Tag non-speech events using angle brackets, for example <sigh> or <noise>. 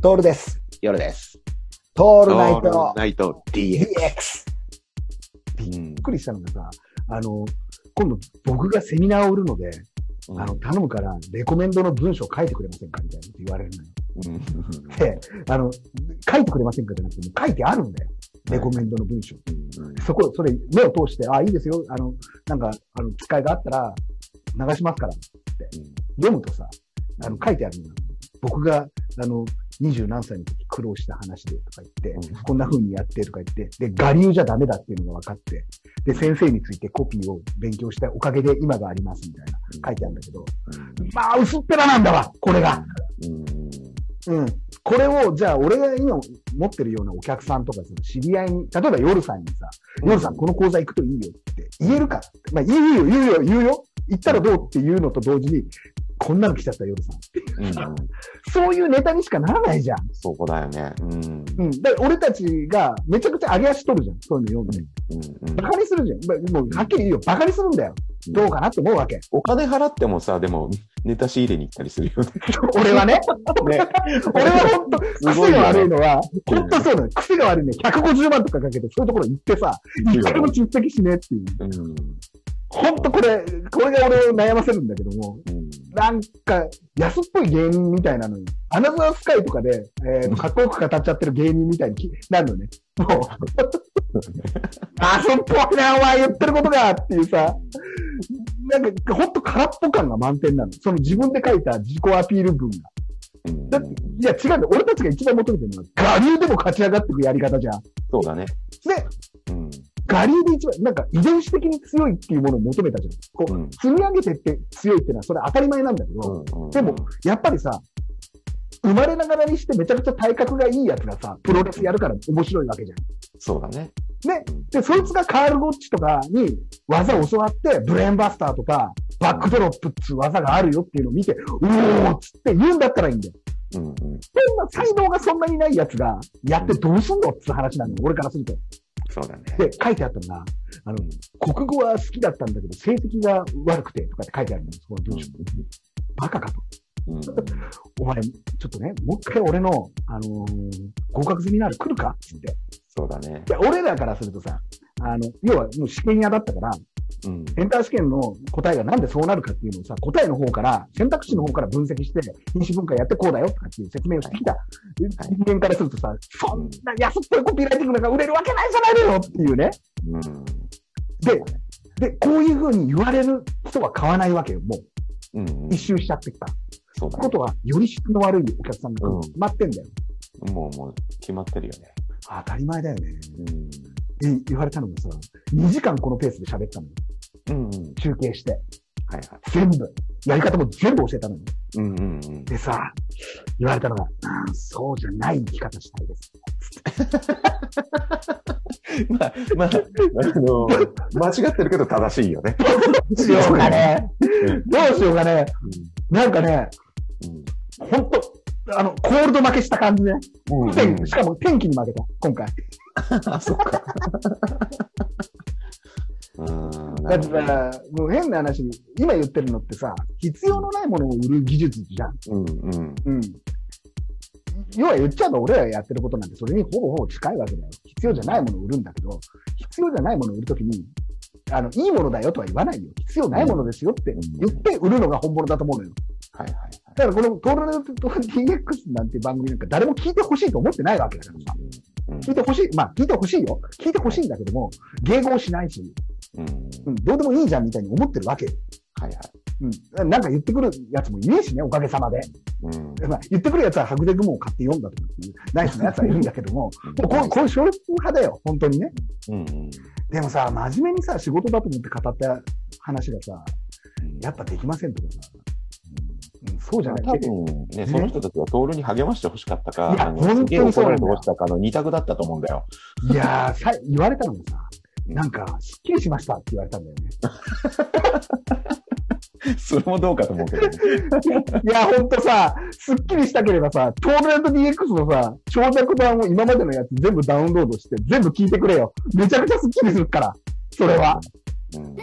トールです。夜です。トールナイトナイト DX。びっくりしたのがさ、あの、今度僕がセミナーを売るので、うんあの、頼むから、レコメンドの文章を書いてくれませんかみたいなこと言われるのよ。うんで、あの、書いてくれませんかじゃなくて、書いてあるんだよ。レコメンドの文章。そこ、それ、目を通して、あ、いいですよ。あの、なんか、あの、機会があったら、流しますから。読むとさ、あの、書いてあるのよ。僕が、あの、二十何歳の時苦労した話でとか言って、うん。こんな風にやってとか言って、で、我流じゃダメだっていうのが分かって、で、先生についてコピーを勉強したおかげで今がありますみたいな書いてあるんだけど、まあ、薄っぺらなんだわ、これが。うん。これを、じゃあ、俺が今持ってるようなお客さんとか、その知り合いに、例えば夜さんにさ、夜さんこの講座行くといいよって言えるか。まあ、言うよ、言うよ、言うよ。言ったらどうっていうのと同時に、こんなの来ちゃった夜さん。うんそういうネタにしかならないじゃん。そこだよね。うん。うん。だから俺たちがめちゃくちゃ上げ足取るじゃん。そういうの読んで。うんバカにするじゃん。まもうはっきり言うよ。バカにするんだよ。どうかなって思うわけ。お金払ってもさ、でも、ネタ仕入れに行ったりするよね。<laughs> 俺はね。ね俺は本当癖が悪いのは、本当そうなの。癖が悪いね。150万とかかけてそういうところ行ってさ、一回も出席しねえっていう。うん。本当これ、これが俺を悩ませるんだけども、うん。なんか、安っぽい芸人みたいなのに、アナザースカイとかで、えー、かっこよく語っちゃってる芸人みたいにきなるのね。もう、安っぽいな、お前言ってることがっていうさ、なんか、ほんと空っぽ感が満点なの。その自分で書いた自己アピール文が。うんだっていや、違うんだよ。俺たちが一番求めてるのは、我流でも勝ち上がっていくやり方じゃん。そうだね。で、うん。我流で一番、なんか遺伝子的に強いっていうものを求めたじゃん。こう、うん積み上げてって強いっていうのは、それ当たり前なんだけど、うんでも、やっぱりさ、生まれながらにしてめちゃくちゃ体格がいいやつがさ、プロレスやるから面白いわけじゃん。そうだね。ね。で、そいつがカール・ゴッチとかに技を教わって、ブレーンバスターとか、バックドロップっつう技があるよっていうのを見て、うおーっつって言うんだったらいいんだよ。うんうん。そんな才能がそんなにないやつがやってどうすんのっつう話なのよ、俺からすると。そうだね。で、書いてあったのが、あの、国語は好きだったんだけど、成績が悪くてとかって書いてあるのよ、その文章。バカかと。うん <laughs> お前、ちょっとね、もう一回俺の、あのー合格ゼミナール来るかつって。そうだね。俺らからするとさ、あの、要はもう試験屋だったから、うん。エンター試験の答えがなんでそうなるかっていうのをさ、答えの方から、選択肢の方から分析して、品種分解やってこうだよとかっていう説明をしてきた人間からするとさ、そんな安っぽいコピーライティングなんか売れるわけないじゃないのよっていうね。うん。で、で、こういう風に言われる人は買わないわけよ、もう。うん。一周しちゃってきた。そうだね。ことは、より質の悪いお客さんが決まってんだよ。もう、もう、決まってるよね。当たり前だよね。うん。で言われたのがさ、2時間このペースで喋ったのよ。うんうん。中継して。はいはい。全部。やり方も全部教えたのよ。うんうんうん。でさ、言われたのが、うんそうじゃない生き方したいです。<laughs> まあ、まあ、あの、間違ってるけど正しいよね。どうしようかね。どうしようかね。なんかね、うん。ほんと、あの、コールド負けした感じね。うん。天しかも天気に負けた、今回。<laughs> あ、そっか。<laughs> うん。だってさ、もう変な話、今言ってるのってさ、必要のないものを売る技術じゃん。うんうん。うん。要は言っちゃうと俺らがやってることなんてそれにほぼほぼ近いわけだよ。必要じゃないものを売るんだけど、必要じゃないものを売るときに、あの、いいものだよとは言わないよ。必要ないものですよって言って売るのが本物だと思うのよ。はいはいはい。だからこのトールネット DX なんて番組なんか誰も聞いてほしいと思ってないわけだからさ。うん聞いてほしい。まあ聞いてほしいよ。聞いてほしいんだけども、迎合しないし、うん。うん、どうでもいいじゃんみたいに思ってるわけよ。はいはい。うん。なんか言ってくるやつもいねえしね、おかげさまで。うん。まあ、言ってくるやつは白デグモを買って読んだとかっていうナイスなやつはいるんだけども、もうこうこう少数派だよ、本当にね。うんうん。でもさ、真面目にさ、仕事だと思って語った話がさ、やっぱできませんとかさ、うん、そうじゃない。多分ね、その人たちはトールに励ましてほしかったか、あのすげえ怒られてほしかったかの二択だったと思うんだよ。いやーさ、言われたのがさ、なんか、すっきりしましたって言われたんだよね。<laughs> それもどうかと思うけどね。いや、ほんとさ、すっきりしたければさ、トールネット DX のさ、長尺版を今までのやつ全部ダウンロードして、全部聞いてくれよ。めちゃくちゃすっきりするから。それは。うん